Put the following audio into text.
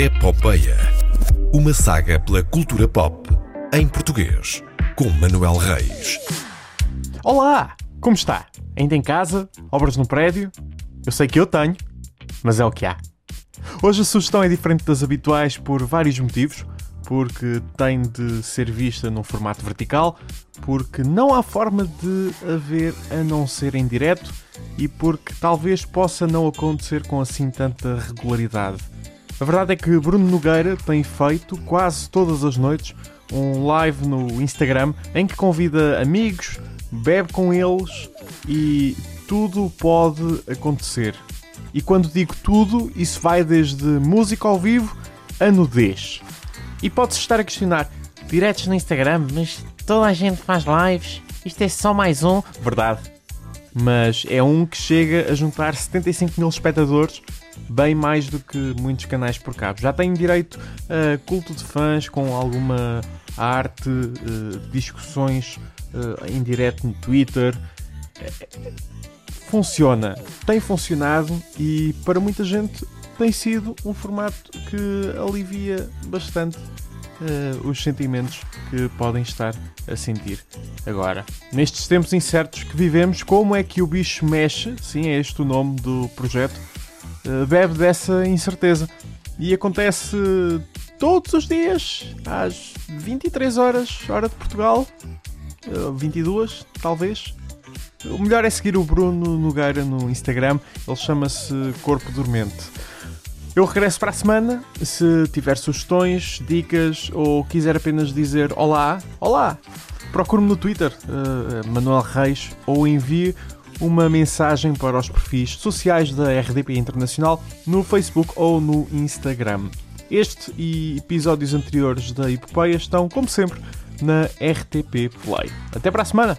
Epopeia. Uma saga pela cultura pop em português, com Manuel Reis. Olá! Como está? Ainda em casa? Obras no prédio? Eu sei que eu tenho, mas é o que há. Hoje a sugestão é diferente das habituais por vários motivos. Porque tem de ser vista num formato vertical, porque não há forma de haver a não ser em direto e porque talvez possa não acontecer com assim tanta regularidade. A verdade é que Bruno Nogueira tem feito quase todas as noites um live no Instagram em que convida amigos, bebe com eles e tudo pode acontecer. E quando digo tudo, isso vai desde música ao vivo a nudez. E pode-se estar a questionar, diretos no Instagram, mas toda a gente faz lives, isto é só mais um. Verdade. Mas é um que chega a juntar 75 mil espectadores, bem mais do que muitos canais por cabo. Já tem direito a culto de fãs com alguma arte, eh, discussões eh, em direto no Twitter. Funciona, tem funcionado e para muita gente tem sido um formato que alivia bastante uh, os sentimentos que podem estar a sentir agora. Nestes tempos incertos que vivemos, como é que o bicho mexe? Sim, é este o nome do projeto. Uh, bebe dessa incerteza. E acontece todos os dias, às 23 horas, hora de Portugal, uh, 22 talvez. O melhor é seguir o Bruno Nogueira no Instagram, ele chama-se Corpo Dormente. Eu regresso para a semana. Se tiver sugestões, dicas ou quiser apenas dizer olá, olá, procure-me no Twitter, uh, Manuel Reis, ou envie uma mensagem para os perfis sociais da RDP Internacional no Facebook ou no Instagram. Este e episódios anteriores da Epopeia estão, como sempre, na RTP Play. Até para a semana!